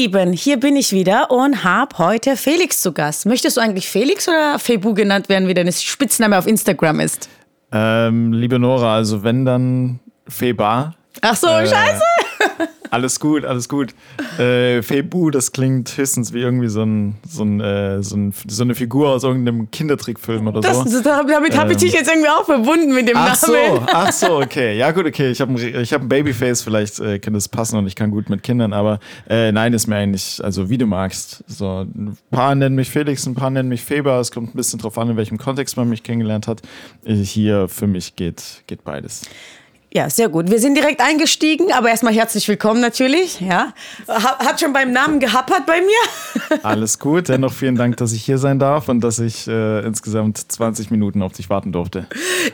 Lieben, hier bin ich wieder und habe heute Felix zu Gast. Möchtest du eigentlich Felix oder Febu genannt werden, wie dein Spitzname auf Instagram ist? Ähm, liebe Nora, also wenn dann Feba. Ach so, äh, scheiße. Alles gut, alles gut. Äh, Febu, das klingt höchstens wie irgendwie so, ein, so, ein, äh, so, ein, so eine Figur aus irgendeinem Kindertrickfilm oder das, so. damit habe ich dich ähm. jetzt irgendwie auch verbunden mit dem ach Namen. So, ach so, okay. Ja, gut, okay. Ich habe ein, hab ein Babyface, vielleicht äh, kann das passen und ich kann gut mit Kindern, aber äh, nein, ist mir eigentlich, also wie du magst. So, ein paar nennen mich Felix, ein paar nennen mich Feber. Es kommt ein bisschen drauf an, in welchem Kontext man mich kennengelernt hat. Äh, hier für mich geht, geht beides. Ja, sehr gut. Wir sind direkt eingestiegen, aber erstmal herzlich willkommen natürlich. Ja, hat schon beim Namen gehappert bei mir. Alles gut. Dennoch vielen Dank, dass ich hier sein darf und dass ich äh, insgesamt 20 Minuten auf dich warten durfte.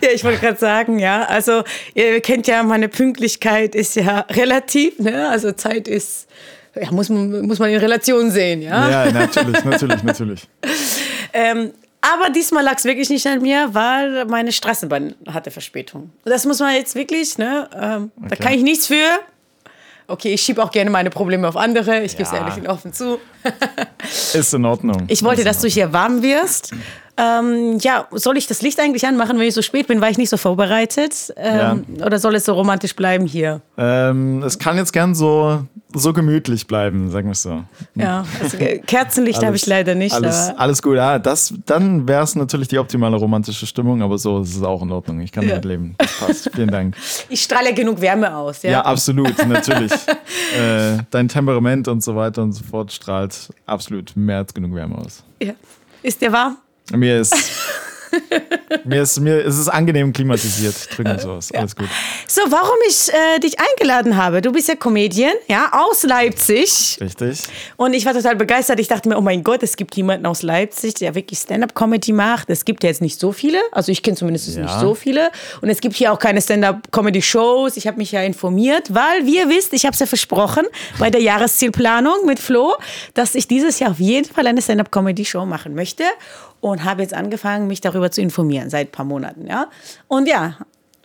Ja, ich wollte gerade sagen, ja, also ihr kennt ja, meine Pünktlichkeit ist ja relativ, ne? Also Zeit ist, ja, muss man, muss man in Relation sehen, ja. Ja, natürlich, natürlich, natürlich. ähm, aber diesmal lag es wirklich nicht an mir, weil meine Straßenbahn hatte Verspätung. Das muss man jetzt wirklich, ne? Ähm, okay. Da kann ich nichts für. Okay, ich schiebe auch gerne meine Probleme auf andere. Ich ja. gebe es ehrlich und offen zu. Ist in Ordnung. Ich wollte, dass du hier warm wirst. Ähm, ja, soll ich das Licht eigentlich anmachen, wenn ich so spät bin, weil ich nicht so vorbereitet? Ähm, ja. Oder soll es so romantisch bleiben hier? Ähm, es kann jetzt gern so, so gemütlich bleiben, sagen wir es so. Ja, also Kerzenlicht habe ich leider nicht. Alles, alles gut, ja, das, dann wäre es natürlich die optimale romantische Stimmung, aber so ist es auch in Ordnung. Ich kann ja. damit leben. Das passt. Vielen Dank. Ich strahle genug Wärme aus, ja? Ja, absolut, natürlich. äh, dein Temperament und so weiter und so fort strahlt absolut mehr als genug Wärme aus. Ja. Ist der warm? Mir ist mir, ist, mir ist es angenehm klimatisiert. Drücken so aus. Alles gut. So, warum ich äh, dich eingeladen habe? Du bist ja Comedian, ja, aus Leipzig. Richtig. Und ich war total begeistert. Ich dachte mir, oh mein Gott, es gibt jemanden aus Leipzig, der wirklich Stand-up-Comedy macht. Es gibt ja jetzt nicht so viele. Also ich kenne zumindest ja. nicht so viele. Und es gibt hier auch keine Stand-up-Comedy-Shows. Ich habe mich ja informiert, weil, wie ihr wisst, ich habe es ja versprochen bei der Jahreszielplanung mit Flo, dass ich dieses Jahr auf jeden Fall eine Stand-up-Comedy-Show machen möchte und habe jetzt angefangen, mich darüber zu informieren seit ein paar Monaten. Ja? Und ja,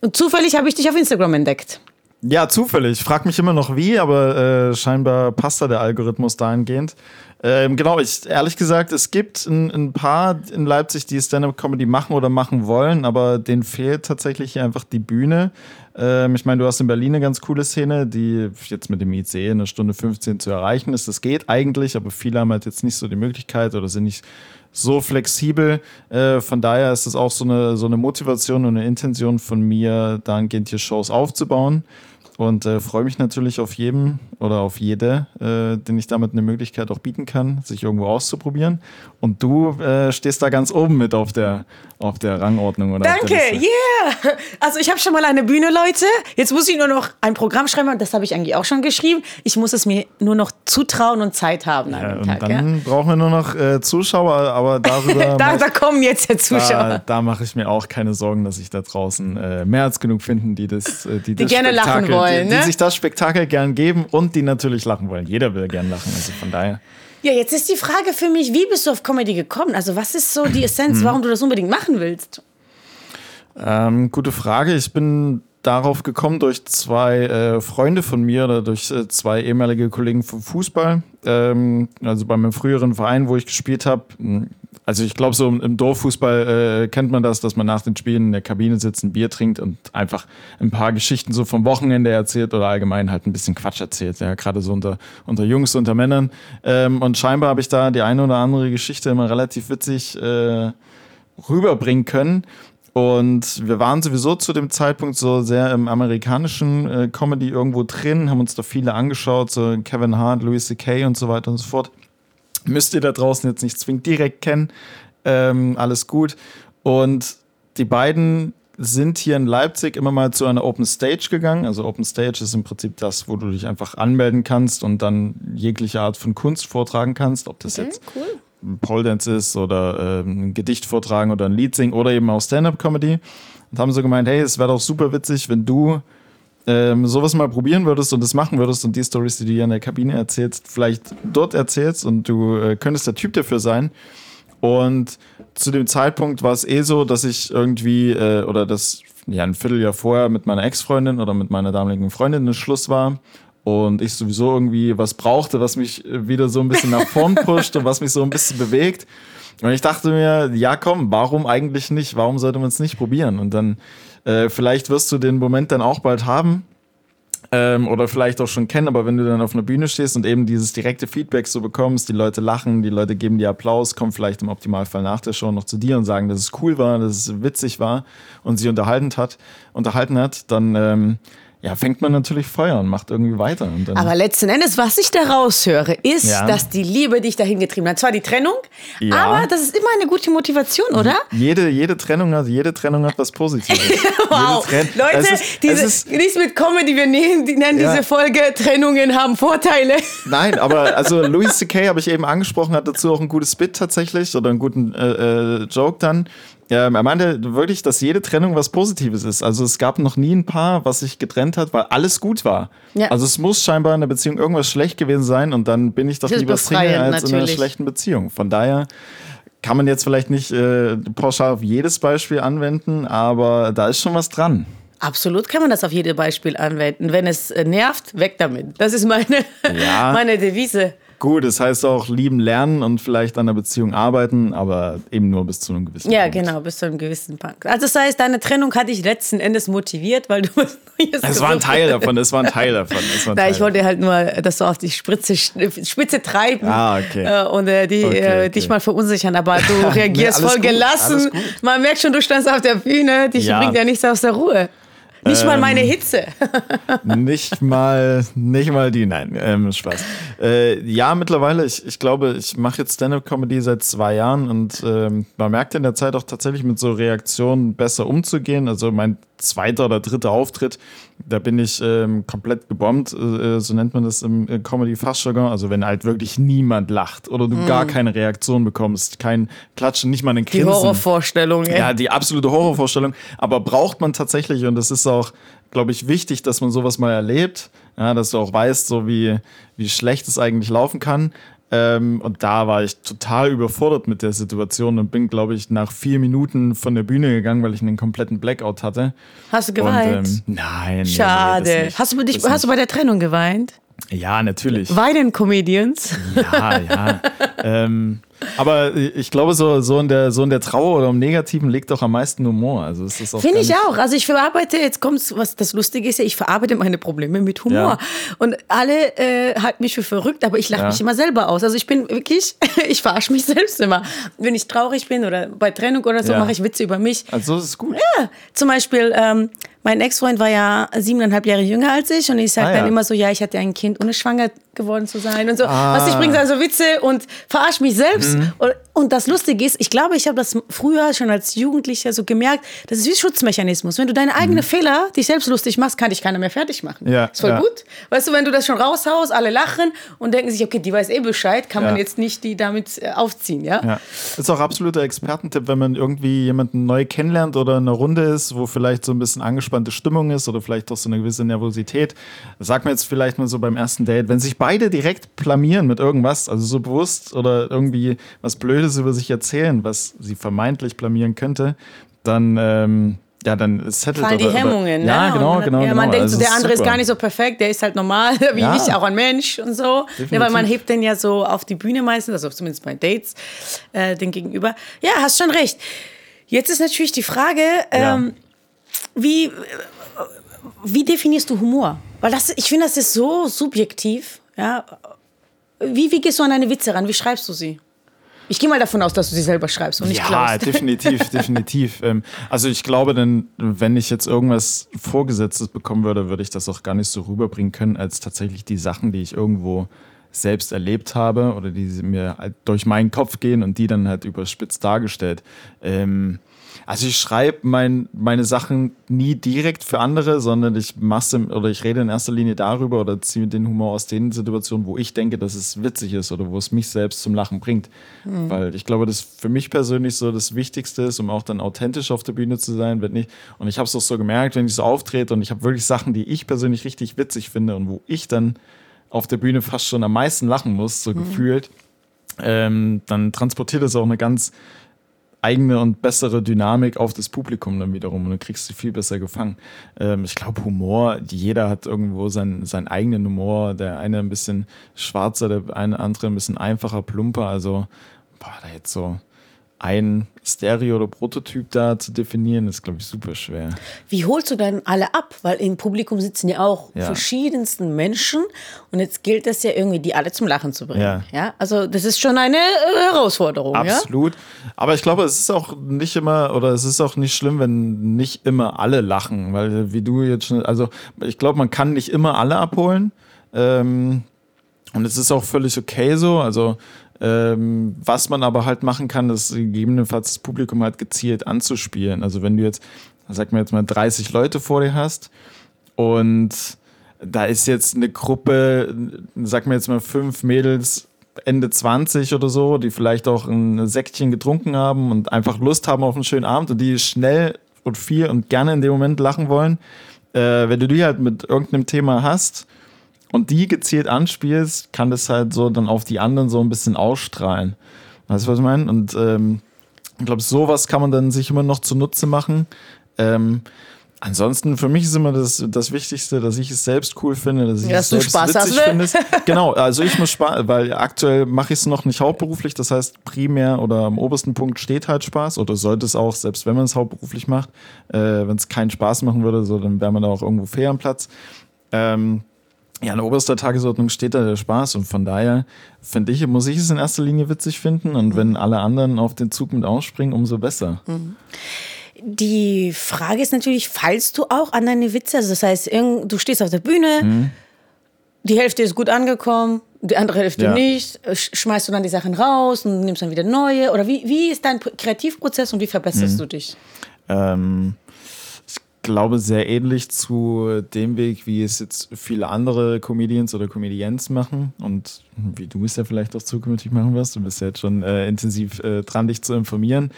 und zufällig habe ich dich auf Instagram entdeckt. Ja, zufällig. Ich frage mich immer noch wie, aber äh, scheinbar passt da der Algorithmus dahingehend. Ähm, genau, ich ehrlich gesagt, es gibt ein, ein paar in Leipzig, die Stand-up-Comedy machen oder machen wollen, aber denen fehlt tatsächlich einfach die Bühne. Ähm, ich meine, du hast in Berlin eine ganz coole Szene, die jetzt mit dem IC in einer Stunde 15 zu erreichen ist. Das geht eigentlich, aber viele haben halt jetzt nicht so die Möglichkeit oder sind nicht so flexibel. Äh, von daher ist es auch so eine, so eine Motivation und eine Intention von mir, dahingehend hier Shows aufzubauen. Und äh, freue mich natürlich auf jeden oder auf jede, äh, den ich damit eine Möglichkeit auch bieten kann, sich irgendwo auszuprobieren. Und du äh, stehst da ganz oben mit auf der, auf der Rangordnung. Oder Danke, yeah. Also ich habe schon mal eine Bühne, Leute. Jetzt muss ich nur noch ein Programm schreiben und das habe ich eigentlich auch schon geschrieben. Ich muss es mir nur noch zutrauen und Zeit haben an ja, und Tag. Dann ja? brauchen wir nur noch äh, Zuschauer, aber darüber. da, da, kommen jetzt ja Zuschauer. Da, da mache ich mir auch keine Sorgen, dass sich da draußen äh, mehr als genug finden, die das, äh, die, die das gerne Spektakel, lachen wollen, die, ne? die sich das Spektakel gern geben und die natürlich lachen wollen. Jeder will gern lachen, also von daher. Ja, jetzt ist die Frage für mich, wie bist du auf Comedy gekommen? Also was ist so die Essenz, hm. warum du das unbedingt machen willst? Ähm, gute Frage. Ich bin darauf gekommen durch zwei äh, Freunde von mir oder durch äh, zwei ehemalige Kollegen vom Fußball. Ähm, also bei meinem früheren Verein, wo ich gespielt habe. Also ich glaube, so im Dorffußball äh, kennt man das, dass man nach den Spielen in der Kabine sitzt, ein Bier trinkt und einfach ein paar Geschichten so vom Wochenende erzählt oder allgemein halt ein bisschen Quatsch erzählt. Ja, gerade so unter, unter Jungs, unter Männern. Ähm, und scheinbar habe ich da die eine oder andere Geschichte immer relativ witzig äh, rüberbringen können. Und wir waren sowieso zu dem Zeitpunkt so sehr im amerikanischen äh, Comedy irgendwo drin, haben uns da viele angeschaut, so Kevin Hart, Louis C.K. und so weiter und so fort. Müsst ihr da draußen jetzt nicht zwingend direkt kennen. Ähm, alles gut. Und die beiden sind hier in Leipzig immer mal zu einer Open Stage gegangen. Also Open Stage ist im Prinzip das, wo du dich einfach anmelden kannst und dann jegliche Art von Kunst vortragen kannst. Ob das okay, jetzt cool Pole Dance ist oder äh, ein Gedicht vortragen oder ein Lied singen oder eben auch Stand-up-Comedy. Und haben so gemeint, hey, es wäre doch super witzig, wenn du ähm, sowas mal probieren würdest und das machen würdest und die Stories, die du hier in der Kabine erzählst, vielleicht dort erzählst und du äh, könntest der Typ dafür sein. Und zu dem Zeitpunkt war es eh so, dass ich irgendwie, äh, oder das ja ein Vierteljahr vorher mit meiner Ex-Freundin oder mit meiner damaligen Freundin ein Schluss war. und ich sowieso irgendwie was brauchte, was mich wieder so ein bisschen nach vorn pusht und was mich so ein bisschen bewegt. Und ich dachte mir, ja komm, warum eigentlich nicht? Warum sollte man es nicht probieren? Und dann äh, vielleicht wirst du den Moment dann auch bald haben, ähm, oder vielleicht auch schon kennen, aber wenn du dann auf einer Bühne stehst und eben dieses direkte Feedback so bekommst, die Leute lachen, die Leute geben dir Applaus, kommen vielleicht im Optimalfall nach der Show noch zu dir und sagen, dass es cool war, dass es witzig war und sie unterhalten hat, unterhalten hat, dann ähm, ja, fängt man natürlich Feuer und macht irgendwie weiter. Aber letzten Endes, was ich da raushöre, ist, ja. dass die Liebe dich dahin getrieben hat. Zwar die Trennung, ja. aber das ist immer eine gute Motivation, oder? Jede, jede Trennung hat, jede Trennung hat was Positives. wow. Leute, ist, diese, ist, nichts mit Comedy, wir nennen, die nennen ja. diese Folge Trennungen haben Vorteile. Nein, aber also Louis C.K. habe ich eben angesprochen, hat dazu auch ein gutes Bit tatsächlich oder einen guten äh, äh, Joke dann. Ähm, er meinte wirklich, dass jede Trennung was Positives ist. Also es gab noch nie ein Paar, was sich getrennt hat, weil alles gut war. Ja. Also es muss scheinbar in der Beziehung irgendwas schlecht gewesen sein und dann bin ich doch lieber Single als natürlich. in einer schlechten Beziehung. Von daher kann man jetzt vielleicht nicht äh, pauschal auf jedes Beispiel anwenden, aber da ist schon was dran. Absolut kann man das auf jedes Beispiel anwenden. Wenn es äh, nervt, weg damit. Das ist meine, ja. meine Devise. Gut, das heißt auch lieben lernen und vielleicht an der Beziehung arbeiten, aber eben nur bis zu einem gewissen ja, Punkt. Ja, genau, bis zu einem gewissen Punkt. Also das heißt, deine Trennung hat dich letzten Endes motiviert, weil du was Neues Es war ein Teil davon, es war ein Teil davon. Ein Teil. ich wollte halt nur, dass du auf die Spitze, Spitze treiben ah, okay. Äh, und äh, die, okay, äh, okay. dich mal verunsichern, aber du reagierst voll gut, gelassen. Man merkt schon, du standst auf der Bühne, dich ja. bringt ja nichts aus der Ruhe. Nicht ähm, mal meine ähm, Hitze. nicht mal, nicht mal die, nein, ähm, Spaß. Äh, ja, mittlerweile, ich, ich glaube, ich mache jetzt Stand-Up-Comedy seit zwei Jahren und ähm, man merkt in der Zeit auch tatsächlich mit so Reaktionen besser umzugehen. Also mein zweiter oder dritter Auftritt, da bin ich ähm, komplett gebombt, äh, so nennt man das im Comedy-Fachjargon. Also wenn halt wirklich niemand lacht oder du mm. gar keine Reaktion bekommst, kein Klatschen, nicht mal einen Grinsen. Die Horrorvorstellung, ey. Ja, die absolute Horrorvorstellung. Aber braucht man tatsächlich, und das ist auch, glaube ich, wichtig, dass man sowas mal erlebt, ja, dass du auch weißt, so wie, wie schlecht es eigentlich laufen kann. Ähm, und da war ich total überfordert mit der Situation und bin, glaube ich, nach vier Minuten von der Bühne gegangen, weil ich einen kompletten Blackout hatte. Hast du geweint? Und, ähm, nein. Schade. Nee, nee, hast, du, dich, hast du bei der Trennung geweint? Ja, natürlich. Weinen Comedians? Ja, ja. ähm, aber ich glaube, so, so, in der, so in der Trauer oder im Negativen liegt doch am meisten Humor. Also Finde ich auch. Also ich verarbeite, jetzt kommt was das Lustige ist ja, ich verarbeite meine Probleme mit Humor. Ja. Und alle äh, halten mich für verrückt, aber ich lache ja. mich immer selber aus. Also ich bin wirklich, ich verarsche mich selbst immer. Wenn ich traurig bin oder bei Trennung oder so, ja. mache ich Witze über mich. Also das ist gut. Ja, zum Beispiel, ähm, mein Ex-Freund war ja siebeneinhalb Jahre jünger als ich und ich sage ah, dann immer so, ja, ich hatte ein Kind, ohne schwanger geworden zu sein und so. Ah. Was ich bringe also Witze und verarsche mich selbst. Mhm. Und, und, das Lustige ist, ich glaube, ich habe das früher schon als Jugendlicher so gemerkt, das ist wie ein Schutzmechanismus. Wenn du deine eigenen mhm. Fehler, dich selbst lustig machst, kann dich keiner mehr fertig machen. Ja, ist voll ja. gut. Weißt du, wenn du das schon raushaust, alle lachen und denken sich, okay, die weiß eh Bescheid, kann ja. man jetzt nicht die damit äh, aufziehen, ja? ja. Das ist auch absoluter Expertentipp, wenn man irgendwie jemanden neu kennenlernt oder in einer Runde ist, wo vielleicht so ein bisschen angespannte Stimmung ist oder vielleicht auch so eine gewisse Nervosität. Sag mir jetzt vielleicht mal so beim ersten Date, wenn sich beide direkt blamieren mit irgendwas, also so bewusst oder irgendwie was Blödes über sich erzählen, was sie vermeintlich blamieren könnte, dann ähm, ja, dann settelt Fallen die Hemmungen, Ja, ne? genau, genau. Ja, man genau. denkt, also der andere ist gar nicht so perfekt, der ist halt normal, wie ja. ich, auch ein Mensch und so. Ja, weil man hebt den ja so auf die Bühne meistens, also zumindest bei Dates, äh, den Gegenüber. Ja, hast schon recht. Jetzt ist natürlich die Frage, ähm, wie, wie definierst du Humor? Weil das, ich finde, das ist so subjektiv. Ja? Wie, wie gehst du an deine Witze ran? Wie schreibst du sie? Ich gehe mal davon aus, dass du sie selber schreibst und nicht ja, klaust. Ja, definitiv, definitiv. Ähm, also ich glaube, denn wenn ich jetzt irgendwas Vorgesetztes bekommen würde, würde ich das auch gar nicht so rüberbringen können, als tatsächlich die Sachen, die ich irgendwo selbst erlebt habe oder die mir halt durch meinen Kopf gehen und die dann halt überspitzt dargestellt. Ähm, also ich schreibe mein, meine Sachen nie direkt für andere, sondern ich mache oder ich rede in erster Linie darüber oder ziehe den Humor aus den Situationen, wo ich denke, dass es witzig ist oder wo es mich selbst zum Lachen bringt. Mhm. Weil ich glaube, das für mich persönlich so das Wichtigste ist, um auch dann authentisch auf der Bühne zu sein, wenn nicht. Und ich habe es auch so gemerkt, wenn ich so auftrete und ich habe wirklich Sachen, die ich persönlich richtig witzig finde und wo ich dann auf der Bühne fast schon am meisten lachen muss, so mhm. gefühlt, ähm, dann transportiert es auch eine ganz eigene und bessere Dynamik auf das Publikum dann wiederum und du kriegst sie viel besser gefangen. Ähm, ich glaube, Humor, jeder hat irgendwo seinen, seinen eigenen Humor. Der eine ein bisschen schwarzer, der eine andere ein bisschen einfacher, plumper. Also, boah, da jetzt so ein Stereo oder Prototyp da zu definieren, ist, glaube ich, super schwer. Wie holst du denn alle ab? Weil im Publikum sitzen ja auch ja. verschiedensten Menschen und jetzt gilt es ja irgendwie, die alle zum Lachen zu bringen. Ja. ja? Also das ist schon eine äh, Herausforderung. Absolut. Ja? Aber ich glaube, es ist auch nicht immer oder es ist auch nicht schlimm, wenn nicht immer alle lachen, weil wie du jetzt schon, also ich glaube, man kann nicht immer alle abholen. Ähm, und es ist auch völlig okay so. Also ähm, was man aber halt machen kann, ist gegebenenfalls das Publikum halt gezielt anzuspielen. Also wenn du jetzt, sag mal jetzt mal 30 Leute vor dir hast und da ist jetzt eine Gruppe, sag mir jetzt mal fünf Mädels Ende 20 oder so, die vielleicht auch ein Säckchen getrunken haben und einfach Lust haben auf einen schönen Abend und die schnell und viel und gerne in dem Moment lachen wollen. Äh, wenn du die halt mit irgendeinem Thema hast, und die gezielt anspielst, kann das halt so dann auf die anderen so ein bisschen ausstrahlen. Weißt du, was ich meine? Und ähm, ich glaube, sowas kann man dann sich immer noch zunutze machen. Ähm, ansonsten, für mich ist immer das, das Wichtigste, dass ich es selbst cool finde, dass ich ja, es selbst Spaß witzig finde. genau, also ich muss Spaß, weil aktuell mache ich es noch nicht hauptberuflich, das heißt primär oder am obersten Punkt steht halt Spaß oder sollte es auch, selbst wenn man es hauptberuflich macht, äh, wenn es keinen Spaß machen würde, so, dann wäre man da auch irgendwo fair am Platz. Ähm, ja, in oberster Tagesordnung steht da der Spaß und von daher finde ich, muss ich es in erster Linie witzig finden und wenn alle anderen auf den Zug mit ausspringen, umso besser. Mhm. Die Frage ist natürlich, fallst du auch an deine Witze? Also das heißt, du stehst auf der Bühne, mhm. die Hälfte ist gut angekommen, die andere Hälfte ja. nicht. Schmeißt du dann die Sachen raus und nimmst dann wieder neue? Oder wie, wie ist dein Kreativprozess und wie verbesserst mhm. du dich? Ähm, glaube, sehr ähnlich zu dem Weg, wie es jetzt viele andere Comedians oder Comedians machen und wie du es ja vielleicht auch zukünftig machen wirst. Du bist ja jetzt schon äh, intensiv äh, dran, dich zu informieren.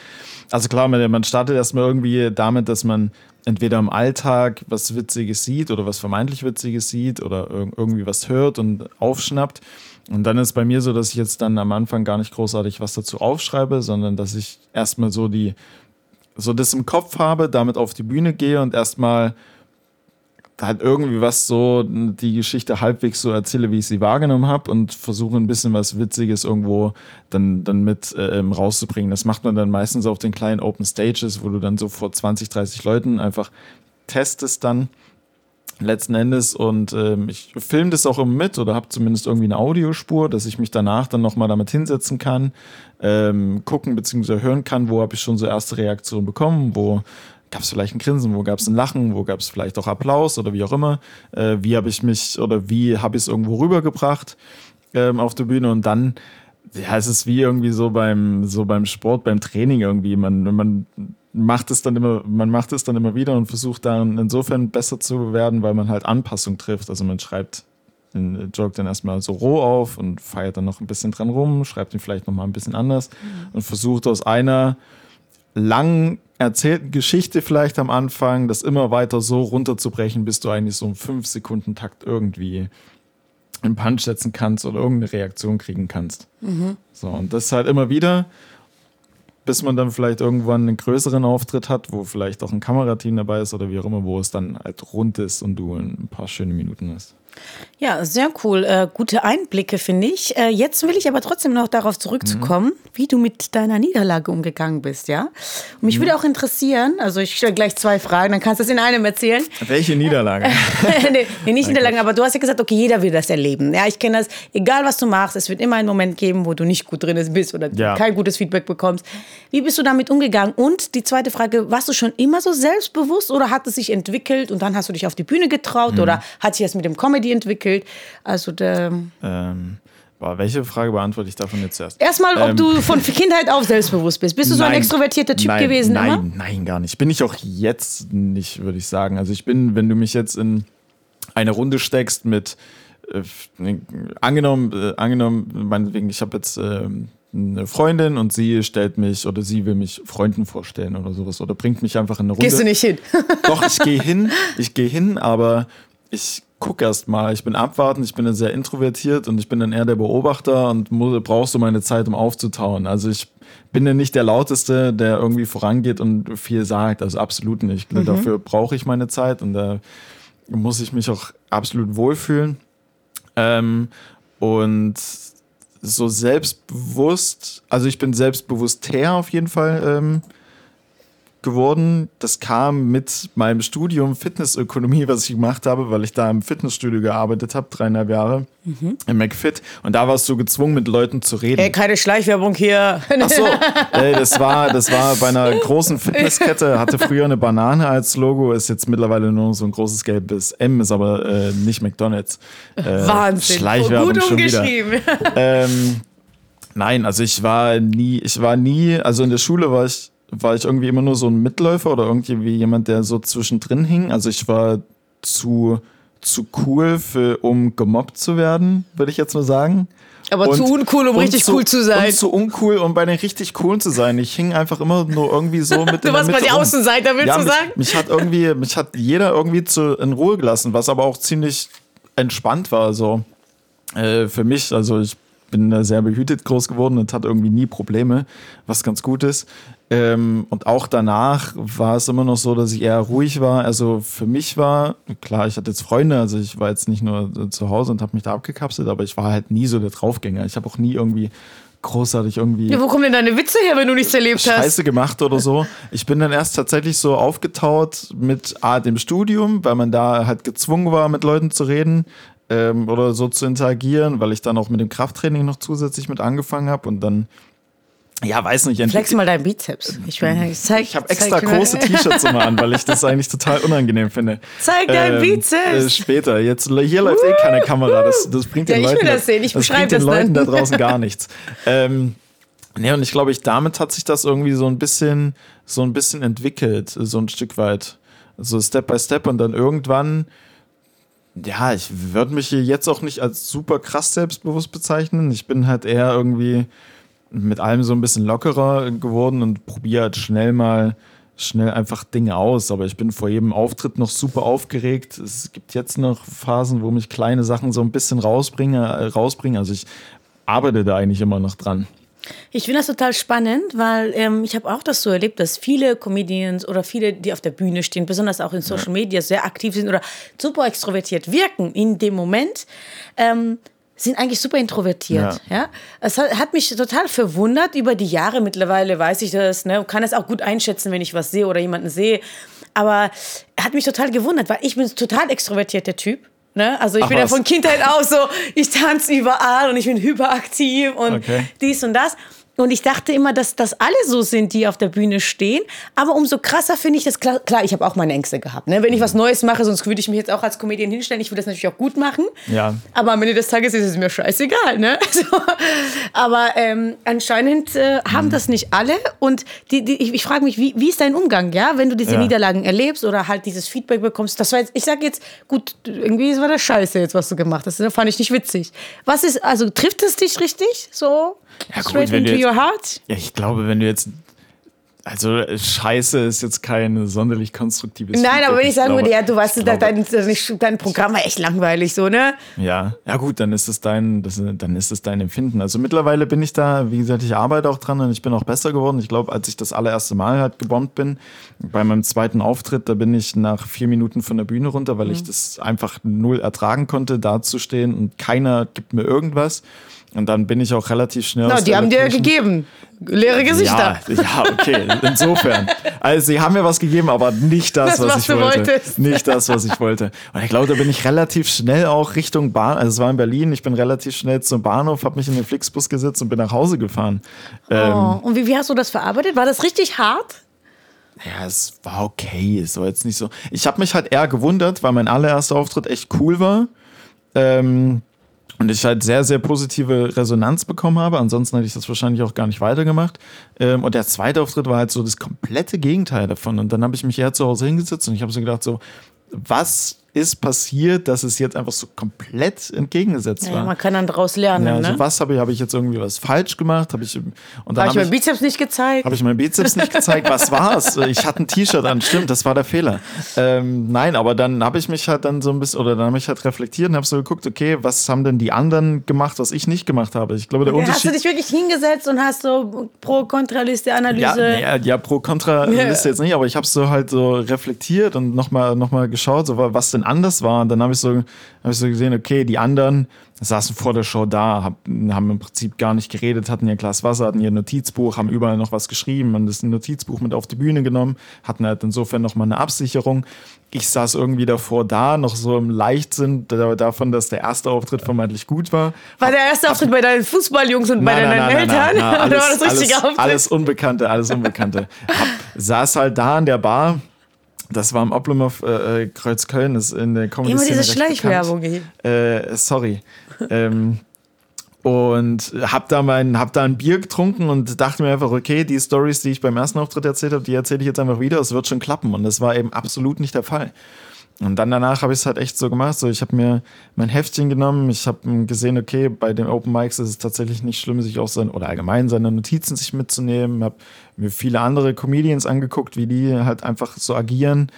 Also klar, man startet erstmal irgendwie damit, dass man entweder im Alltag was Witziges sieht oder was vermeintlich Witziges sieht oder irgendwie was hört und aufschnappt. Und dann ist bei mir so, dass ich jetzt dann am Anfang gar nicht großartig was dazu aufschreibe, sondern dass ich erstmal so die so das im Kopf habe, damit auf die Bühne gehe und erstmal halt irgendwie was so die Geschichte halbwegs so erzähle, wie ich sie wahrgenommen habe und versuche ein bisschen was Witziges irgendwo dann, dann mit äh, ähm, rauszubringen. Das macht man dann meistens auf den kleinen Open Stages, wo du dann so vor 20, 30 Leuten einfach testest dann letzten Endes und ähm, ich filme das auch immer mit oder habe zumindest irgendwie eine Audiospur, dass ich mich danach dann nochmal damit hinsetzen kann, ähm, gucken bzw. hören kann, wo habe ich schon so erste Reaktionen bekommen, wo gab es vielleicht ein Grinsen, wo gab es ein Lachen, wo gab es vielleicht auch Applaus oder wie auch immer, äh, wie habe ich mich oder wie habe ich es irgendwo rübergebracht ähm, auf der Bühne und dann ja, es ist wie irgendwie so beim, so beim Sport, beim Training irgendwie. Man, man macht es dann immer, man macht es dann immer wieder und versucht dann insofern besser zu werden, weil man halt Anpassung trifft. Also man schreibt den Joke dann erstmal so roh auf und feiert dann noch ein bisschen dran rum, schreibt ihn vielleicht nochmal ein bisschen anders mhm. und versucht aus einer lang erzählten Geschichte vielleicht am Anfang, das immer weiter so runterzubrechen, bis du eigentlich so einen 5 Sekunden Takt irgendwie einen Punch setzen kannst oder irgendeine Reaktion kriegen kannst. Mhm. So, und das halt immer wieder bis man dann vielleicht irgendwann einen größeren Auftritt hat, wo vielleicht auch ein Kamerateam dabei ist oder wie auch immer, wo es dann halt rund ist und du ein paar schöne Minuten hast. Ja, sehr cool. Äh, gute Einblicke, finde ich. Äh, jetzt will ich aber trotzdem noch darauf zurückzukommen, mhm. wie du mit deiner Niederlage umgegangen bist, ja? Und mich mhm. würde auch interessieren, also ich stelle gleich zwei Fragen, dann kannst du es in einem erzählen. Welche Niederlage? nee, nee, nicht Niederlagen, aber du hast ja gesagt, okay, jeder will das erleben. Ja, ich kenne das, egal was du machst, es wird immer einen Moment geben, wo du nicht gut drin bist oder ja. kein gutes Feedback bekommst. Wie bist du damit umgegangen? Und die zweite Frage, warst du schon immer so selbstbewusst oder hat es sich entwickelt und dann hast du dich auf die Bühne getraut mhm. oder hat sich das mit dem Comedy entwickelt. Also der. Ähm, boah, welche Frage beantworte ich davon jetzt erst? Erstmal, ob ähm, du von Kindheit auf selbstbewusst bist. Bist du nein, so ein extrovertierter Typ nein, gewesen? Nein, immer? nein, gar nicht. Bin ich auch jetzt nicht, würde ich sagen. Also ich bin, wenn du mich jetzt in eine Runde steckst mit äh, angenommen, äh, angenommen, meinetwegen, ich habe jetzt äh, eine Freundin und sie stellt mich oder sie will mich Freunden vorstellen oder sowas oder bringt mich einfach in eine Runde. Gehst du nicht hin? Doch, ich gehe hin, ich gehe hin, aber ich guck erst mal, ich bin abwartend, ich bin dann sehr introvertiert und ich bin dann eher der Beobachter und brauchst du meine Zeit, um aufzutauen. Also ich bin ja nicht der Lauteste, der irgendwie vorangeht und viel sagt. Also absolut nicht. Mhm. Dafür brauche ich meine Zeit und da muss ich mich auch absolut wohlfühlen. Ähm, und so selbstbewusst, also ich bin selbstbewusster auf jeden Fall ähm, geworden. Das kam mit meinem Studium Fitnessökonomie, was ich gemacht habe, weil ich da im Fitnessstudio gearbeitet habe, dreieinhalb Jahre mhm. im McFit. Und da warst du gezwungen, mit Leuten zu reden. Ey, keine Schleichwerbung hier. Ach so, ey, das war, das war bei einer großen Fitnesskette, hatte früher eine Banane als Logo, ist jetzt mittlerweile nur so ein großes gelbes M, ist aber äh, nicht McDonalds. Äh, Wahnsinn. Schleichwerbung Gut umgeschrieben. Ähm, nein, also ich war nie, ich war nie, also in der Schule war ich war ich irgendwie immer nur so ein Mitläufer oder irgendwie jemand, der so zwischendrin hing. Also ich war zu, zu cool, für, um gemobbt zu werden, würde ich jetzt nur sagen. Aber und, zu uncool, um richtig zu, cool zu sein. Und zu uncool, um bei den richtig coolen zu sein. Ich hing einfach immer nur irgendwie so mit Du warst bei die Außenseiter, willst ja, du sagen? Mich, mich, hat irgendwie, mich hat jeder irgendwie zu, in Ruhe gelassen, was aber auch ziemlich entspannt war, so. Äh, für mich, also ich bin da sehr behütet groß geworden und hatte irgendwie nie Probleme, was ganz gut ist. Ähm, und auch danach war es immer noch so, dass ich eher ruhig war. Also für mich war, klar, ich hatte jetzt Freunde, also ich war jetzt nicht nur zu Hause und habe mich da abgekapselt, aber ich war halt nie so der Draufgänger. Ich habe auch nie irgendwie großartig irgendwie. Ja, wo kommen denn deine Witze her, wenn du nichts erlebt Scheiße hast? Scheiße gemacht oder so. Ich bin dann erst tatsächlich so aufgetaut mit A, dem Studium, weil man da halt gezwungen war, mit Leuten zu reden ähm, oder so zu interagieren, weil ich dann auch mit dem Krafttraining noch zusätzlich mit angefangen habe und dann ja, weiß nicht. Flex mal deinen Bizeps. Ich, ich, zeig, ich habe extra große T-Shirts immer an, weil ich das eigentlich total unangenehm finde. Zeig deinen ähm, Bizeps. Äh, später. Jetzt hier läuft eh keine Kamera. Das, das bringt den ja, Leuten, das sehen. Ich das bringt den Leuten da draußen gar nichts. Ähm, nee, und ich glaube, ich damit hat sich das irgendwie so ein bisschen, so ein bisschen entwickelt, so ein Stück weit. So Step by Step und dann irgendwann ja, ich würde mich hier jetzt auch nicht als super krass selbstbewusst bezeichnen. Ich bin halt eher irgendwie mit allem so ein bisschen lockerer geworden und probiere halt schnell mal schnell einfach Dinge aus. Aber ich bin vor jedem Auftritt noch super aufgeregt. Es gibt jetzt noch Phasen, wo mich kleine Sachen so ein bisschen rausbringe, rausbringen. Also ich arbeite da eigentlich immer noch dran. Ich finde das total spannend, weil ähm, ich habe auch das so erlebt, dass viele Comedians oder viele, die auf der Bühne stehen, besonders auch in Social Media sehr aktiv sind oder super extrovertiert wirken in dem Moment. Ähm, sind eigentlich super introvertiert. Ja. ja? Es hat, hat, mich total verwundert über die Jahre. Mittlerweile weiß ich das, ne, kann es auch gut einschätzen, wenn ich was sehe oder jemanden sehe. Aber hat mich total gewundert, weil ich bin total extrovertiert, der Typ. Ne? Also ich Ach bin was? ja von Kindheit aus so, ich tanze überall und ich bin hyperaktiv und okay. dies und das. Und ich dachte immer, dass das alle so sind, die auf der Bühne stehen. Aber umso krasser finde ich das. Klar, klar ich habe auch meine Ängste gehabt. Ne? Wenn ich was Neues mache, sonst würde ich mich jetzt auch als Comedian hinstellen. Ich will das natürlich auch gut machen. Ja. Aber am Ende des Tages ist es mir scheißegal. Ne? So. Aber ähm, anscheinend äh, haben mhm. das nicht alle. Und die, die, ich, ich frage mich, wie, wie ist dein Umgang, ja, wenn du diese ja. Niederlagen erlebst oder halt dieses Feedback bekommst? Das war jetzt, ich sage jetzt, gut, irgendwie war das scheiße jetzt, was du gemacht hast. Das fand ich nicht witzig. Was ist, also trifft es dich richtig so? Ja, Straight gut, into jetzt, your heart? Ja, ich glaube, wenn du jetzt also Scheiße ist jetzt kein sonderlich konstruktives. Nein, Feedback. aber wenn ich sagen würde, ja, du weißt, glaube, dein, dein Programm war echt langweilig, so, ne? Ja, ja gut, dann ist es dein, das, dann ist es dein Empfinden. Also mittlerweile bin ich da, wie gesagt, ich arbeite auch dran und ich bin auch besser geworden. Ich glaube, als ich das allererste Mal halt gebombt bin, bei meinem zweiten Auftritt, da bin ich nach vier Minuten von der Bühne runter, weil mhm. ich das einfach null ertragen konnte, da zu stehen und keiner gibt mir irgendwas. Und dann bin ich auch relativ schnell. Na, die haben dir ja gegeben. Leere Gesichter. Ja, ja, okay. Insofern. Also, sie haben mir was gegeben, aber nicht das, das was, was ich wollte. Wolltest. Nicht das, was ich wollte. Und ich glaube, da bin ich relativ schnell auch Richtung Bahn. Also, es war in Berlin. Ich bin relativ schnell zum Bahnhof, habe mich in den Flixbus gesetzt und bin nach Hause gefahren. Oh, ähm, und wie, wie hast du das verarbeitet? War das richtig hart? Ja, es war okay. Es war jetzt nicht so. Ich habe mich halt eher gewundert, weil mein allererster Auftritt echt cool war. Ähm, und ich halt sehr, sehr positive Resonanz bekommen habe. Ansonsten hätte ich das wahrscheinlich auch gar nicht weitergemacht. Ähm, und der zweite Auftritt war halt so das komplette Gegenteil davon. Und dann habe ich mich eher zu Hause hingesetzt und ich habe so gedacht, so, was ist passiert, dass es jetzt einfach so komplett entgegengesetzt Ja, war. man kann dann daraus lernen. Ja, also ne? was habe ich, habe ich jetzt irgendwie was falsch gemacht? Habe ich und dann Habe ich habe meinen ich, Bizeps nicht gezeigt? habe ich meinen Bizeps nicht gezeigt. Was war's? Ich hatte ein T-Shirt an. Stimmt, das war der Fehler. Ähm, nein, aber dann habe ich mich halt dann so ein bisschen oder dann habe ich halt reflektiert und habe so geguckt, okay, was haben denn die anderen gemacht, was ich nicht gemacht habe? Ich glaube, der Hast du Unterschied. dich wirklich hingesetzt und hast so Pro-Kontra-Liste, Ja, Analyse? ja, ja, pro kontra liste jetzt nicht, aber ich habe so halt so reflektiert und nochmal noch mal geschaut, so, was denn anders war. Und dann habe ich, so, hab ich so gesehen, okay, die anderen saßen vor der Show da, hab, haben im Prinzip gar nicht geredet, hatten ihr Glas Wasser, hatten ihr Notizbuch, haben überall noch was geschrieben, haben das Notizbuch mit auf die Bühne genommen, hatten halt insofern nochmal eine Absicherung. Ich saß irgendwie davor da, noch so im Leichtsinn da- davon, dass der erste Auftritt vermeintlich gut war. War der erste Auftritt bei deinen Fußballjungs und bei Nein, deinen nein, nein, Eltern? nein, nein, Oder war alles, das richtiger alles, Auftritt? alles Unbekannte, alles Unbekannte. Hab, saß halt da in der Bar. Das war im Oblumov äh, Kreuzköln, ist in der comedy Immer diese Schleichwerbung. äh, sorry. ähm, und hab da mein, hab da ein Bier getrunken und dachte mir einfach, okay, die Stories, die ich beim ersten Auftritt erzählt habe, die erzähle ich jetzt einfach wieder. Es wird schon klappen. Und das war eben absolut nicht der Fall. Und dann danach habe ich es halt echt so gemacht. So, ich habe mir mein Heftchen genommen. Ich habe gesehen, okay, bei den Open Mics ist es tatsächlich nicht schlimm, sich auch sein oder allgemein seine Notizen sich mitzunehmen. Habe mir viele andere Comedians angeguckt, wie die halt einfach so agieren.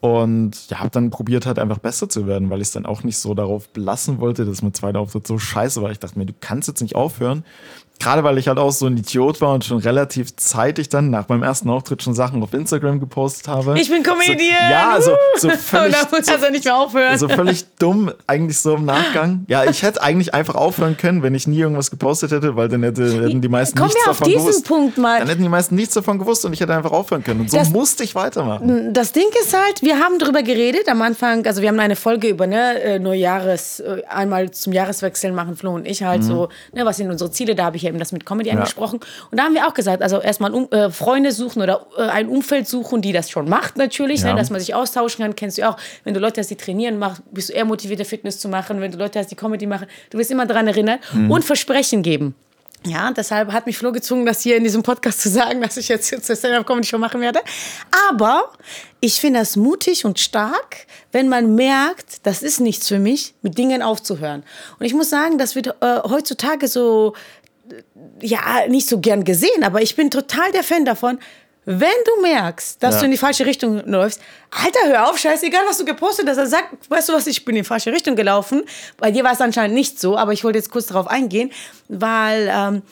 Und ja, habe dann probiert, halt einfach besser zu werden, weil ich es dann auch nicht so darauf belassen wollte, dass mein zweiter Auftritt so scheiße war. Ich dachte mir, du kannst jetzt nicht aufhören. Gerade weil ich halt auch so ein Idiot war und schon relativ zeitig dann nach meinem ersten Auftritt schon Sachen auf Instagram gepostet habe. Ich bin Comedian! So, ja, so, so Und völlig, da muss so, er nicht mehr aufhören. so völlig dumm, eigentlich so im Nachgang. Ja, ich hätte eigentlich einfach aufhören können, wenn ich nie irgendwas gepostet hätte, weil dann hätte, hätten die meisten Kommen nichts davon diesen gewusst. Punkt mal. Dann hätten die meisten nichts davon gewusst und ich hätte einfach aufhören können. Und so Das- musste ich weitermachen. Das Ding ist halt, wir haben drüber geredet am Anfang, also wir haben eine Folge über ne, äh, Neujahres, äh, einmal zum Jahreswechsel machen Flo und ich halt so, ne, was sind unsere Ziele, da habe ich ja eben das mit Comedy angesprochen. Und da haben wir auch gesagt, also erstmal um, äh, Freunde suchen oder äh, ein Umfeld suchen, die das schon macht natürlich, Ja. ne, dass man sich austauschen kann, kennst du ja auch. Wenn du Leute hast, die trainieren, mach, bist du eher motivierter, Fitness zu machen. Wenn du Leute hast, die Comedy machen, du wirst immer daran erinnern und Versprechen geben. Ja, deshalb hat mich Flo gezwungen, das hier in diesem Podcast zu sagen, dass ich jetzt, jetzt eine Stand-Up-Comedy-Show machen werde. Aber ich finde das mutig und stark, wenn man merkt, das ist nichts für mich, mit Dingen aufzuhören. Und ich muss sagen, das wird äh, heutzutage so, ja, nicht so gern gesehen, aber ich bin total der Fan davon, wenn du merkst, dass Ja. du in die falsche Richtung läufst, Alter, hör auf, scheißegal, was du gepostet hast. Dann sag, weißt du was, ich bin in die falsche Richtung gelaufen. Bei dir war es anscheinend nicht so, aber ich wollte jetzt kurz darauf eingehen, weil ähm,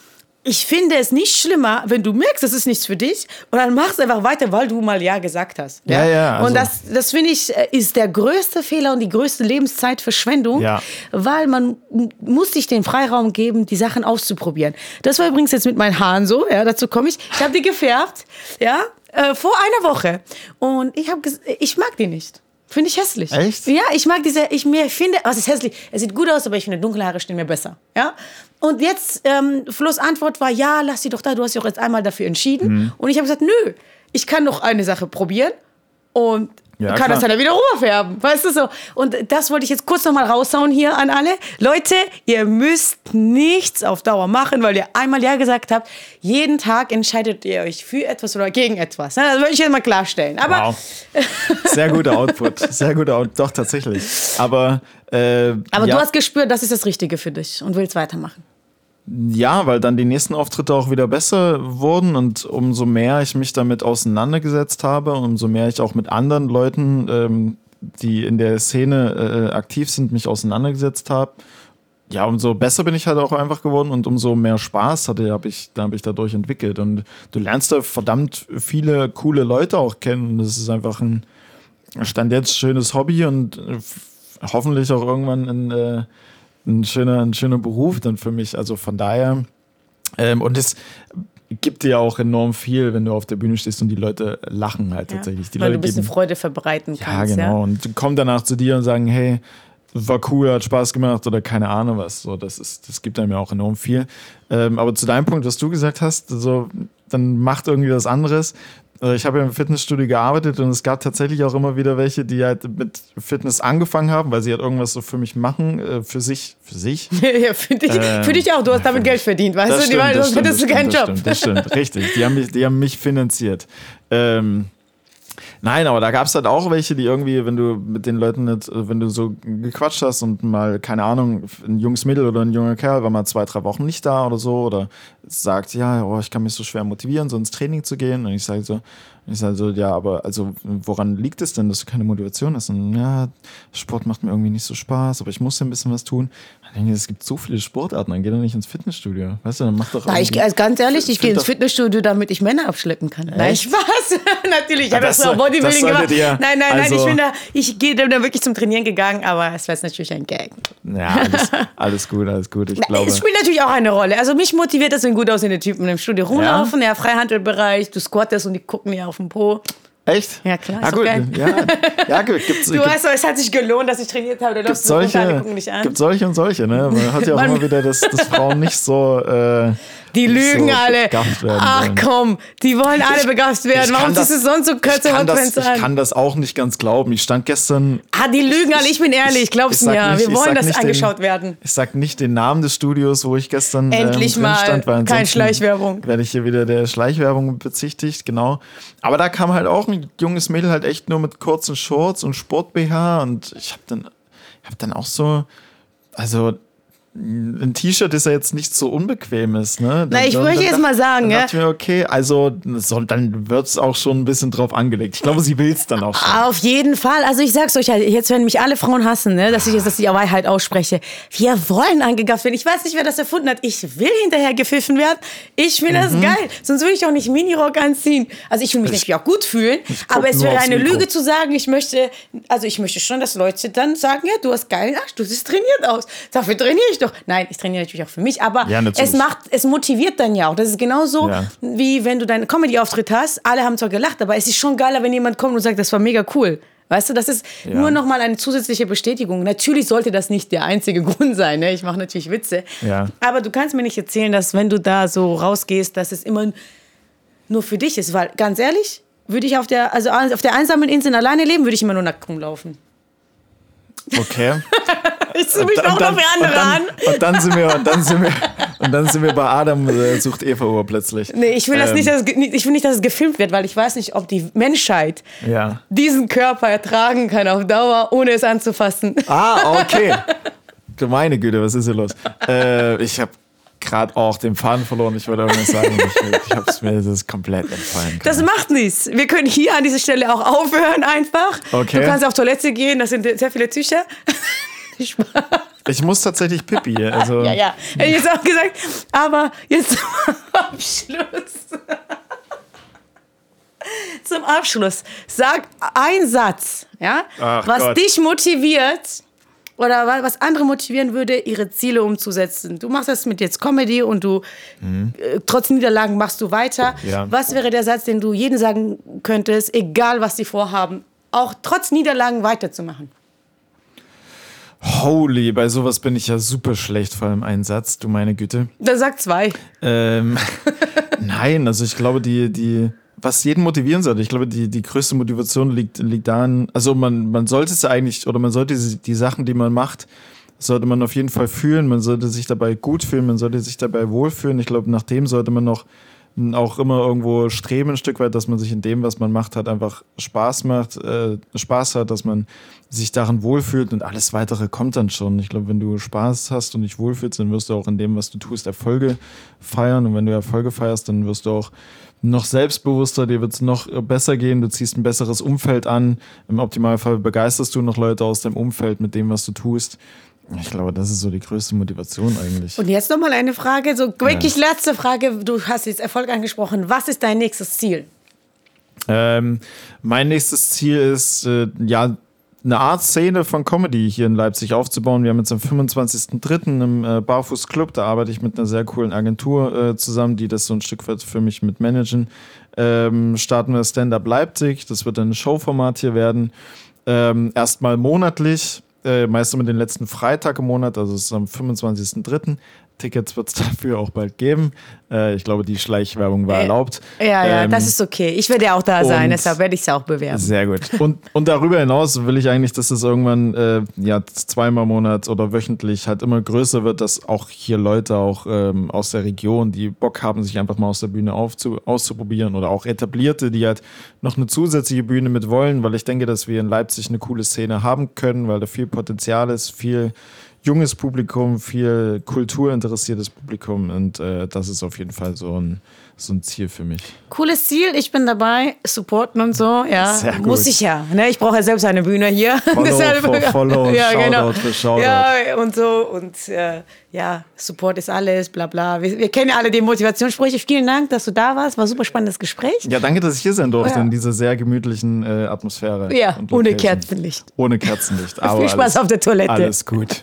ich finde es nicht schlimmer, wenn du merkst, das ist nichts für dich und dann machst einfach weiter, weil du mal Ja gesagt hast. Ja, ja, also- und das, das finde ich, äh, ist der größte Fehler und die größte Lebenszeitverschwendung, Ja. weil man muss sich den Freiraum geben, die Sachen auszuprobieren. Das war übrigens jetzt mit meinen Haaren so, ja, dazu komme ich. Ich habe die gefärbt, ja, äh, vor einer Woche und ich habe, ich mag die nicht. Finde ich hässlich. Echt? Ja, ich mag diese, ich mir finde, was ist hässlich? Es sieht gut aus, aber ich finde dunkle Haare stehen mir besser. Ja? Und jetzt, ähm, Flo's Antwort war, ja, lass sie doch da, du hast dich auch jetzt einmal dafür entschieden. Mhm. Und ich habe gesagt, nö, ich kann noch eine Sache probieren und Ja, kann das klar. dann wieder rüberfärben. Weißt du so? Und das wollte ich jetzt kurz nochmal raushauen hier an alle. Leute, ihr müsst nichts auf Dauer machen, weil ihr einmal Ja gesagt habt. Jeden Tag entscheidet ihr euch für etwas oder gegen etwas. Ne? Das würde ich jetzt mal klarstellen. Aber Wow. Sehr guter Output. Sehr guter Output. Doch, tatsächlich. Aber, äh, Aber ja, du hast gespürt, das ist das Richtige für dich und willst weitermachen. Ja, weil dann die nächsten Auftritte auch wieder besser wurden und umso mehr ich mich damit auseinandergesetzt habe, umso mehr ich auch mit anderen Leuten, ähm, die in der Szene äh, aktiv sind, mich auseinandergesetzt habe, ja, umso besser bin ich halt auch einfach geworden und umso mehr Spaß hatte, habe ich, hab ich dadurch entwickelt. Und du lernst da verdammt viele coole Leute auch kennen. Das ist einfach ein Stand jetzt schönes Hobby und äh, hoffentlich auch irgendwann ein, äh, ein, schöner, ein schöner Beruf dann für mich. Also von daher, ähm, und es gibt dir auch enorm viel, wenn du auf der Bühne stehst und die Leute lachen halt tatsächlich. Die weil Leute du ein bisschen geben- Freude verbreiten ja, kannst. genau. Und kommen danach zu dir und sagen, hey, war cool, hat Spaß gemacht oder keine Ahnung was. So, das ist, das gibt einem ja auch enorm viel. Ähm, aber zu deinem Punkt, was du gesagt hast, so, dann macht irgendwie was anderes. Äh, Ich habe ja im Fitnessstudio gearbeitet und es gab tatsächlich auch immer wieder welche, die halt mit Fitness angefangen haben, weil sie halt irgendwas so für mich machen, äh, für sich, für sich. ja, für, dich, Ähm, für dich auch. Du hast damit Geld verdient, weißt du? Die waren, sonst hättest du keinen das Job. Stimmt, das stimmt, richtig. Die haben mich, die haben mich finanziert. Ähm, Nein, aber da gab es halt auch welche, die irgendwie, wenn du mit den Leuten nicht, äh, wenn du so gequatscht hast und mal, keine Ahnung, ein junges Mädel oder ein junger Kerl war mal zwei, drei Wochen nicht da oder so oder sagt, ja, oh, ich kann mich so schwer motivieren, so ins Training zu gehen. Und ich sage so, ich sage so, ja, aber also woran liegt es denn, dass du keine Motivation hast? Und ja, Sport macht mir irgendwie nicht so Spaß, aber ich muss ja ein bisschen was tun. Ich denke, es gibt so viele Sportarten, dann geh doch nicht ins Fitnessstudio. Weißt du, dann mach doch Na, ich, also ganz ehrlich, ich gehe ins Fitnessstudio, damit ich Männer abschleppen kann. Nein, Spaß. Natürlich, ich habe das, so Bodybuilding gemacht. Ihr, nein, nein, also, nein, ich bin da, ich gehe da wirklich zum Trainieren gegangen, aber es war jetzt natürlich ein Gag. Ja, alles, alles gut, alles gut. Ich glaube. Es spielt natürlich auch eine Rolle. Also mich motiviert das, wenn gut aussehende Typen im Studio rumlaufen, ja, ja Freihandelbereich, du squattest und die gucken dir auf den Po. Echt? Ja, klar. Ja, gut. Ja, ja, gut. Gibt's, du weißt doch, es hat sich gelohnt, dass ich trainiert habe. Gibt solche, gibt solche und solche. Ne? Man hat ja auch immer wieder, dass, dass Frauen nicht so. Äh, die lügen so alle. Ach wollen. komm, die wollen alle begafft werden. Warum ziehst du sonst so kürze Hotpants an? Ich kann das auch nicht ganz glauben. Ich stand gestern. Ah, die lügen alle, ich bin ehrlich, ich, glaub's mir. Nicht, Wir wollen, dass angeschaut den, werden. Ich sag nicht den Namen des Studios, wo ich gestern ähm, Endlich ähm, mal stand, weil keine Schleichwerbung. Werde ich hier wieder der Schleichwerbung bezichtigt, genau. Aber da kam halt auch ein junges Mädel halt echt nur mit kurzen Shorts und Sport-BH und ich habe dann, hab dann auch so, also ein T-Shirt ist ja jetzt nicht so unbequem ist, ne? Na, ich möchte jetzt mal sagen, dann ja. Mir, okay, also so, dann wird es auch schon ein bisschen drauf angelegt. Ich glaube, sie will es dann auch schon. Auf jeden Fall. Also ich sag's euch halt, jetzt werden mich alle Frauen hassen, ne, dass ich jetzt die Wahrheit ausspreche. Wir wollen angegafft werden. Ich weiß nicht, wer das erfunden hat. Ich will hinterher gepfiffen werden. Ich finde mhm. das geil. Sonst würde ich auch nicht Minirock anziehen. Also ich will mich ich, natürlich auch gut fühlen, aber es wäre eine Lüge zu sagen, ich möchte, also ich möchte schon, dass Leute dann sagen, ja, du hast geilen Arsch, du siehst trainiert aus. Dafür trainiere ich doch. Nein, ich trainiere natürlich auch für mich, aber ja, es macht, es motiviert dann ja auch. Das ist genauso ja. wie wenn du deinen Comedy-Auftritt hast. Alle haben zwar gelacht, aber es ist schon geiler, wenn jemand kommt und sagt, das war mega cool. Weißt du, das ist ja. nur nochmal eine zusätzliche Bestätigung. Natürlich sollte das nicht der einzige Grund sein. Ne? Ich mache natürlich Witze. Ja. Aber du kannst mir nicht erzählen, dass wenn du da so rausgehst, dass es immer nur für dich ist. Weil ganz ehrlich, würde ich auf der, also auf der einsamen Insel alleine leben, würde ich immer nur nackt rumlaufen. Okay. ich ziehe mich doch noch für andere an. Und dann sind wir, und dann sind wir, und dann sind wir bei Adam äh, sucht Eva Uhr plötzlich. Nee, ich will das nicht, ähm. dass, ich will nicht, dass es gefilmt wird, weil ich weiß nicht, ob die Menschheit ja. diesen Körper ertragen kann auf Dauer, ohne es anzufassen. Ah, okay. Meine Güte, was ist hier los? Äh, ich habe gerade auch den Faden verloren. Ich wollte irgendwas sagen. Ich, ich habe es mir das ist komplett entfallen. Das macht nichts. Wir können hier an dieser Stelle auch aufhören einfach. Okay. Du kannst auf Toilette gehen, das sind sehr viele Tücher. ich muss tatsächlich Pipi. Also. Ja, ja. Hätte ich jetzt auch gesagt. Aber jetzt zum Abschluss. zum Abschluss. Sag ein Satz, ja, Ach was Gott. dich motiviert oder was andere motivieren würde, ihre Ziele umzusetzen. Du machst das mit jetzt Comedy und du mhm. äh, trotz Niederlagen machst du weiter. Ja. Was wäre der Satz, den du jedem sagen könntest, egal was sie vorhaben, auch trotz Niederlagen weiterzumachen? Holy, bei sowas bin ich ja super schlecht vor allem Einsatz, du meine Güte. Da sagt zwei. Ähm, nein, also ich glaube, die, die, was jeden motivieren sollte. Ich glaube, die, die größte Motivation liegt, liegt daran, also man, man sollte es eigentlich, oder man sollte die Sachen, die man macht, sollte man auf jeden Fall fühlen. Man sollte sich dabei gut fühlen, man sollte sich dabei wohlfühlen. Ich glaube, nach dem sollte man noch auch immer irgendwo streben, ein Stück weit, dass man sich in dem, was man macht, hat, einfach Spaß macht, äh, Spaß hat, dass man sich darin wohlfühlt und alles weitere kommt dann schon. Ich glaube, wenn du Spaß hast und dich wohlfühlst, dann wirst du auch in dem, was du tust, Erfolge feiern. Und wenn du Erfolge feierst, dann wirst du auch noch selbstbewusster, dir wird es noch besser gehen, du ziehst ein besseres Umfeld an. Im Optimalfall begeisterst du noch Leute aus deinem Umfeld mit dem, was du tust. Ich glaube, das ist so die größte Motivation eigentlich. Und jetzt nochmal eine Frage, so wirklich ja. letzte Frage. Du hast jetzt Erfolg angesprochen. Was ist dein nächstes Ziel? Ähm, mein nächstes Ziel ist, äh, ja, eine Art Szene von Comedy hier in Leipzig aufzubauen. Wir haben jetzt am 25.03. im äh, Barfuß Club, da arbeite ich mit einer sehr coolen Agentur äh, zusammen, die das so ein Stück weit für mich mit managen. Ähm, starten wir Stand-Up Leipzig, das wird ein Showformat hier werden. Ähm, erstmal monatlich, äh, meist immer den letzten Freitag im Monat, also es ist am 25.03. Tickets wird es dafür auch bald geben. Äh, ich glaube, die Schleichwerbung war äh, erlaubt. Ja, ja, ähm, das ist okay. Ich werde ja auch da sein, deshalb werde ich es auch bewerben. Sehr gut. Und, und darüber hinaus will ich eigentlich, dass es irgendwann äh, ja, zweimal im Monat oder wöchentlich halt immer größer wird, dass auch hier Leute auch ähm, aus der Region, die Bock haben, sich einfach mal aus der Bühne aufzu auszuprobieren oder auch etablierte, die halt noch eine zusätzliche Bühne mit wollen, weil ich denke, dass wir in Leipzig eine coole Szene haben können, weil da viel Potenzial ist, viel junges Publikum, viel kulturinteressiertes Publikum und äh, das ist auf jeden Fall so ein, so ein Ziel für mich. Cooles Ziel, ich bin dabei, supporten und so, ja. Sehr gut. Muss ich ja. Ne? Ich brauche ja selbst eine Bühne hier. Follow for follow, ja, Shoutout genau. für Shoutout. Ja, und so und äh, ja, Support ist alles, bla bla. Wir, wir kennen ja alle die Motivationssprüche. Vielen Dank, dass du da warst. War ein super spannendes Gespräch. Ja, danke, dass ich hier sein durfte ja. in dieser sehr gemütlichen äh, Atmosphäre. Ja, ohne Kerzenlicht. Ohne Kerzenlicht. Aber Viel Spaß alles, auf der Toilette. Alles gut.